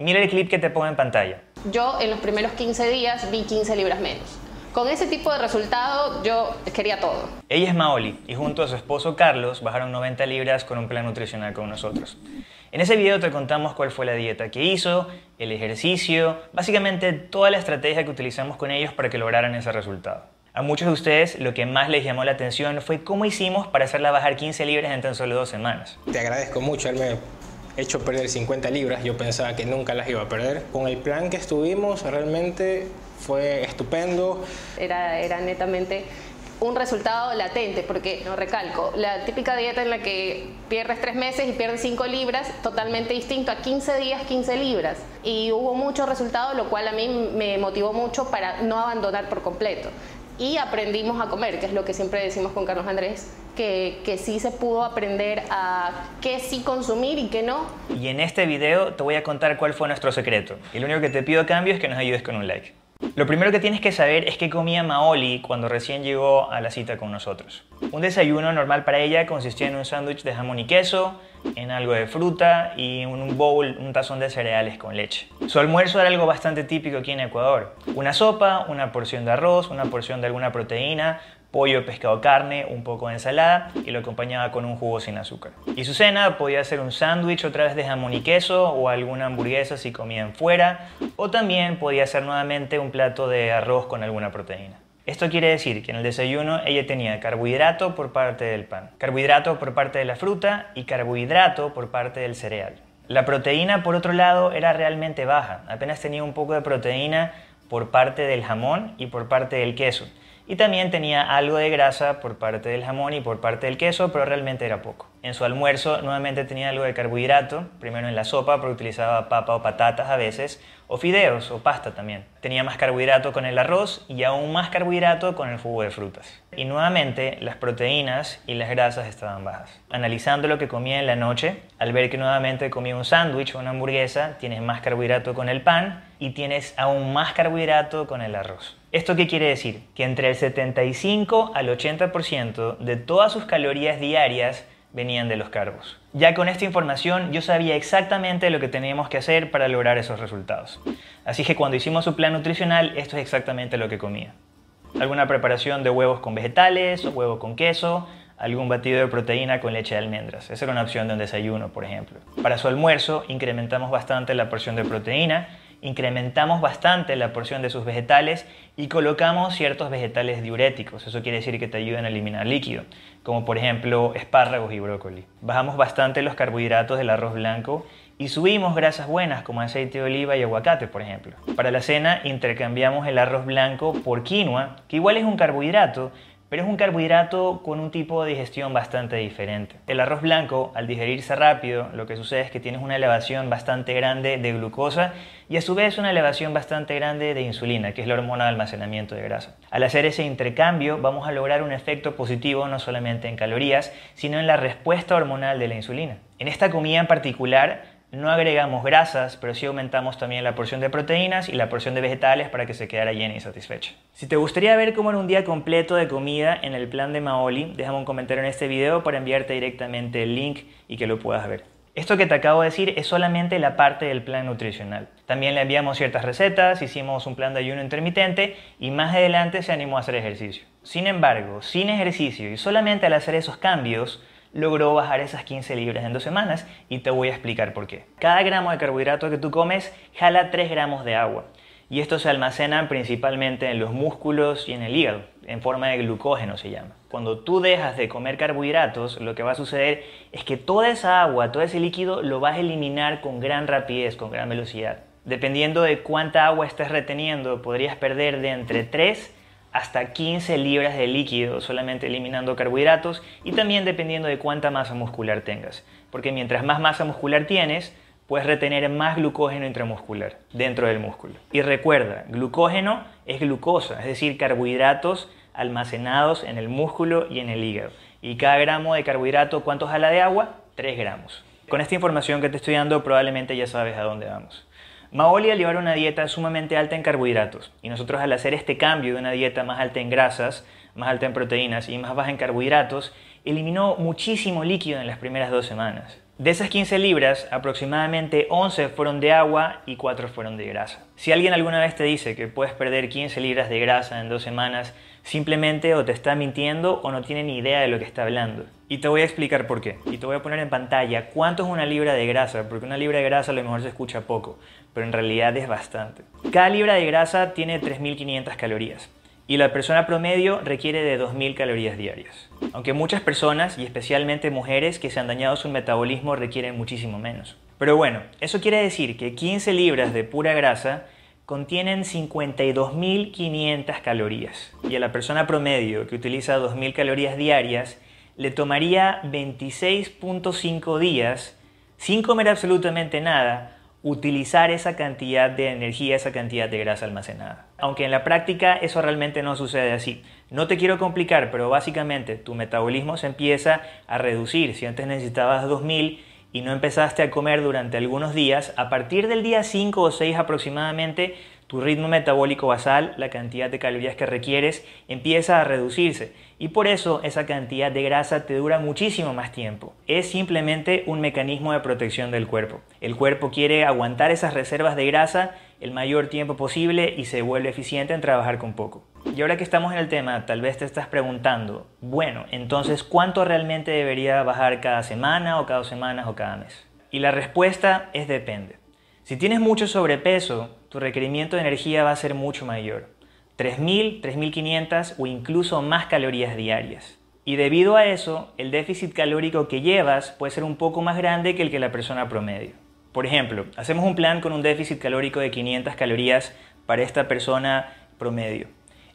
Mira el clip que te pongo en pantalla. Yo en los primeros 15 días vi 15 libras menos. Con ese tipo de resultado yo quería todo. Ella es Maoli y junto a su esposo Carlos bajaron 90 libras con un plan nutricional con nosotros. En ese video te contamos cuál fue la dieta que hizo, el ejercicio, básicamente toda la estrategia que utilizamos con ellos para que lograran ese resultado. A muchos de ustedes lo que más les llamó la atención fue cómo hicimos para hacerla bajar 15 libras en tan solo dos semanas. Te agradezco mucho haberme hecho perder 50 libras, yo pensaba que nunca las iba a perder. Con el plan que estuvimos realmente fue estupendo. Era, era netamente un resultado latente, porque, no recalco, la típica dieta en la que pierdes tres meses y pierdes 5 libras, totalmente distinto a 15 días, 15 libras. Y hubo muchos resultados, lo cual a mí me motivó mucho para no abandonar por completo. Y aprendimos a comer, que es lo que siempre decimos con Carlos Andrés, que, que sí se pudo aprender a qué sí consumir y qué no. Y en este video te voy a contar cuál fue nuestro secreto. Y lo único que te pido a cambio es que nos ayudes con un like. Lo primero que tienes que saber es qué comía Maoli cuando recién llegó a la cita con nosotros. Un desayuno normal para ella consistía en un sándwich de jamón y queso, en algo de fruta y un bowl, un tazón de cereales con leche. Su almuerzo era algo bastante típico aquí en Ecuador. Una sopa, una porción de arroz, una porción de alguna proteína, pollo, pescado, carne, un poco de ensalada y lo acompañaba con un jugo sin azúcar. Y su cena podía ser un sándwich otra vez de jamón y queso o alguna hamburguesa si comían fuera o también podía ser nuevamente un plato de arroz con alguna proteína. Esto quiere decir que en el desayuno ella tenía carbohidrato por parte del pan, carbohidrato por parte de la fruta y carbohidrato por parte del cereal. La proteína, por otro lado, era realmente baja, apenas tenía un poco de proteína por parte del jamón y por parte del queso y también tenía algo de grasa por parte del jamón y por parte del queso, pero realmente era poco. En su almuerzo nuevamente tenía algo de carbohidrato, primero en la sopa porque utilizaba papa o patatas a veces, o fideos o pasta también. Tenía más carbohidrato con el arroz y aún más carbohidrato con el jugo de frutas. Y nuevamente las proteínas y las grasas estaban bajas. Analizando lo que comía en la noche, al ver que nuevamente comía un sándwich o una hamburguesa, tienes más carbohidrato con el pan y tienes aún más carbohidrato con el arroz. ¿Esto qué quiere decir? Que entre el 75 al 80% de todas sus calorías diarias venían de los carbos. Ya con esta información yo sabía exactamente lo que teníamos que hacer para lograr esos resultados. Así que cuando hicimos su plan nutricional, esto es exactamente lo que comía. Alguna preparación de huevos con vegetales, o huevo con queso, algún batido de proteína con leche de almendras. Esa era una opción de un desayuno, por ejemplo. Para su almuerzo incrementamos bastante la porción de proteína incrementamos bastante la porción de sus vegetales y colocamos ciertos vegetales diuréticos. Eso quiere decir que te ayudan a eliminar líquido, como por ejemplo espárragos y brócoli. Bajamos bastante los carbohidratos del arroz blanco y subimos grasas buenas como aceite de oliva y aguacate, por ejemplo. Para la cena intercambiamos el arroz blanco por quinoa, que igual es un carbohidrato, pero es un carbohidrato con un tipo de digestión bastante diferente. El arroz blanco, al digerirse rápido, lo que sucede es que tienes una elevación bastante grande de glucosa y a su vez una elevación bastante grande de insulina, que es la hormona de almacenamiento de grasa. Al hacer ese intercambio vamos a lograr un efecto positivo no solamente en calorías, sino en la respuesta hormonal de la insulina. En esta comida en particular, no agregamos grasas, pero sí aumentamos también la porción de proteínas y la porción de vegetales para que se quedara llena y satisfecha. Si te gustaría ver cómo era un día completo de comida en el plan de Maoli, déjame un comentario en este video para enviarte directamente el link y que lo puedas ver. Esto que te acabo de decir es solamente la parte del plan nutricional. También le enviamos ciertas recetas, hicimos un plan de ayuno intermitente y más adelante se animó a hacer ejercicio. Sin embargo, sin ejercicio y solamente al hacer esos cambios, logró bajar esas 15 libras en dos semanas y te voy a explicar por qué. Cada gramo de carbohidrato que tú comes jala 3 gramos de agua y esto se almacena principalmente en los músculos y en el hígado, en forma de glucógeno se llama. Cuando tú dejas de comer carbohidratos, lo que va a suceder es que toda esa agua, todo ese líquido lo vas a eliminar con gran rapidez, con gran velocidad. Dependiendo de cuánta agua estés reteniendo, podrías perder de entre 3 hasta 15 libras de líquido solamente eliminando carbohidratos y también dependiendo de cuánta masa muscular tengas. Porque mientras más masa muscular tienes, puedes retener más glucógeno intramuscular dentro del músculo. Y recuerda, glucógeno es glucosa, es decir, carbohidratos almacenados en el músculo y en el hígado. Y cada gramo de carbohidrato, ¿cuánto jala de agua? 3 gramos. Con esta información que te estoy dando probablemente ya sabes a dónde vamos. Maoli al llevar una dieta sumamente alta en carbohidratos y nosotros al hacer este cambio de una dieta más alta en grasas, más alta en proteínas y más baja en carbohidratos, eliminó muchísimo líquido en las primeras dos semanas. De esas 15 libras, aproximadamente 11 fueron de agua y 4 fueron de grasa. Si alguien alguna vez te dice que puedes perder 15 libras de grasa en dos semanas, simplemente o te está mintiendo o no tiene ni idea de lo que está hablando. Y te voy a explicar por qué. Y te voy a poner en pantalla cuánto es una libra de grasa, porque una libra de grasa a lo mejor se escucha poco, pero en realidad es bastante. Cada libra de grasa tiene 3.500 calorías y la persona promedio requiere de 2.000 calorías diarias. Aunque muchas personas, y especialmente mujeres que se han dañado su metabolismo, requieren muchísimo menos. Pero bueno, eso quiere decir que 15 libras de pura grasa contienen 52.500 calorías. Y a la persona promedio que utiliza 2.000 calorías diarias, le tomaría 26.5 días, sin comer absolutamente nada, utilizar esa cantidad de energía, esa cantidad de grasa almacenada. Aunque en la práctica eso realmente no sucede así. No te quiero complicar, pero básicamente tu metabolismo se empieza a reducir. Si antes necesitabas 2000 y no empezaste a comer durante algunos días, a partir del día 5 o 6 aproximadamente, tu ritmo metabólico basal, la cantidad de calorías que requieres, empieza a reducirse y por eso esa cantidad de grasa te dura muchísimo más tiempo. Es simplemente un mecanismo de protección del cuerpo. El cuerpo quiere aguantar esas reservas de grasa el mayor tiempo posible y se vuelve eficiente en trabajar con poco. Y ahora que estamos en el tema, tal vez te estás preguntando, bueno, entonces, ¿cuánto realmente debería bajar cada semana o cada dos semanas o cada mes? Y la respuesta es depende. Si tienes mucho sobrepeso, tu requerimiento de energía va a ser mucho mayor. 3.000, 3.500 o incluso más calorías diarias. Y debido a eso, el déficit calórico que llevas puede ser un poco más grande que el que la persona promedio. Por ejemplo, hacemos un plan con un déficit calórico de 500 calorías para esta persona promedio.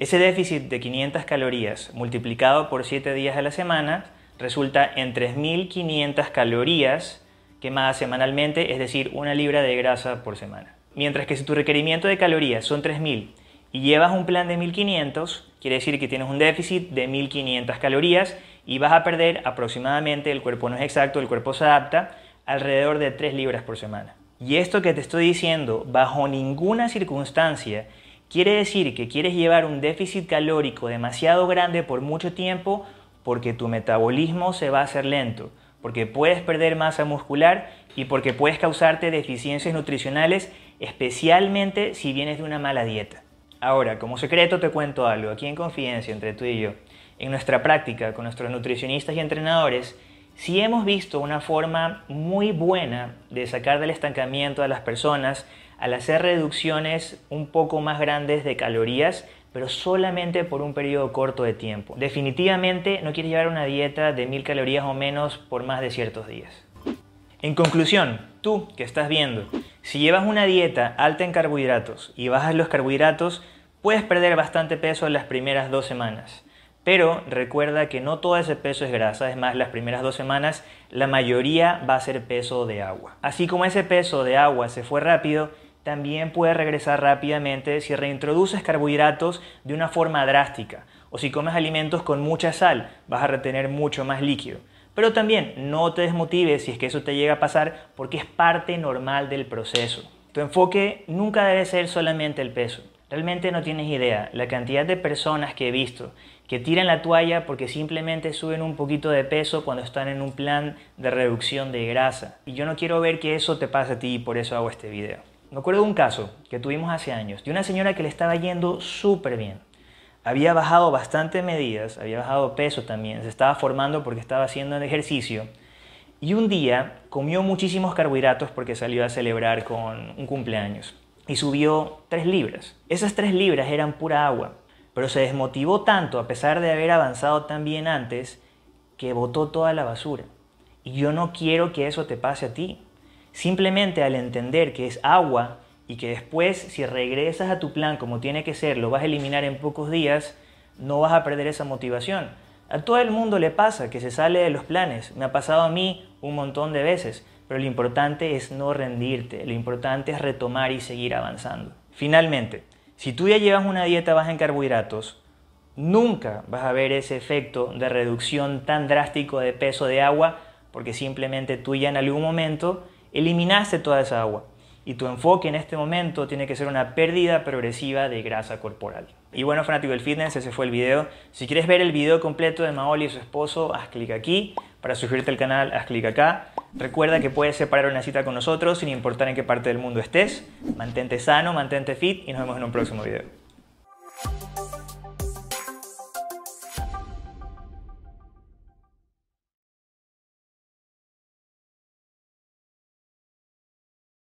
Ese déficit de 500 calorías multiplicado por 7 días a la semana resulta en 3.500 calorías quemadas semanalmente, es decir, una libra de grasa por semana. Mientras que si tu requerimiento de calorías son 3.000 y llevas un plan de 1.500, quiere decir que tienes un déficit de 1.500 calorías y vas a perder aproximadamente, el cuerpo no es exacto, el cuerpo se adapta, alrededor de 3 libras por semana. Y esto que te estoy diciendo, bajo ninguna circunstancia, quiere decir que quieres llevar un déficit calórico demasiado grande por mucho tiempo porque tu metabolismo se va a hacer lento porque puedes perder masa muscular y porque puedes causarte deficiencias nutricionales, especialmente si vienes de una mala dieta. Ahora, como secreto te cuento algo, aquí en confidencia entre tú y yo. En nuestra práctica con nuestros nutricionistas y entrenadores, sí hemos visto una forma muy buena de sacar del estancamiento a las personas al hacer reducciones un poco más grandes de calorías pero solamente por un periodo corto de tiempo. Definitivamente no quieres llevar una dieta de mil calorías o menos por más de ciertos días. En conclusión, tú que estás viendo, si llevas una dieta alta en carbohidratos y bajas los carbohidratos, puedes perder bastante peso en las primeras dos semanas. Pero recuerda que no todo ese peso es grasa, es más, las primeras dos semanas la mayoría va a ser peso de agua. Así como ese peso de agua se fue rápido, también puede regresar rápidamente si reintroduces carbohidratos de una forma drástica o si comes alimentos con mucha sal, vas a retener mucho más líquido. Pero también no te desmotives si es que eso te llega a pasar porque es parte normal del proceso. Tu enfoque nunca debe ser solamente el peso. Realmente no tienes idea la cantidad de personas que he visto que tiran la toalla porque simplemente suben un poquito de peso cuando están en un plan de reducción de grasa. Y yo no quiero ver que eso te pase a ti y por eso hago este video. Me acuerdo de un caso que tuvimos hace años, de una señora que le estaba yendo súper bien. Había bajado bastante medidas, había bajado peso también, se estaba formando porque estaba haciendo el ejercicio. Y un día comió muchísimos carbohidratos porque salió a celebrar con un cumpleaños. Y subió 3 libras. Esas 3 libras eran pura agua. Pero se desmotivó tanto a pesar de haber avanzado tan bien antes que botó toda la basura. Y yo no quiero que eso te pase a ti. Simplemente al entender que es agua y que después si regresas a tu plan como tiene que ser, lo vas a eliminar en pocos días, no vas a perder esa motivación. A todo el mundo le pasa que se sale de los planes. Me ha pasado a mí un montón de veces. Pero lo importante es no rendirte. Lo importante es retomar y seguir avanzando. Finalmente, si tú ya llevas una dieta baja en carbohidratos, nunca vas a ver ese efecto de reducción tan drástico de peso de agua porque simplemente tú ya en algún momento eliminaste toda esa agua y tu enfoque en este momento tiene que ser una pérdida progresiva de grasa corporal. Y bueno, fanático del fitness, ese fue el video. Si quieres ver el video completo de Maoli y su esposo, haz clic aquí. Para suscribirte al canal, haz clic acá. Recuerda que puedes separar una cita con nosotros sin importar en qué parte del mundo estés. Mantente sano, mantente fit y nos vemos en un próximo video.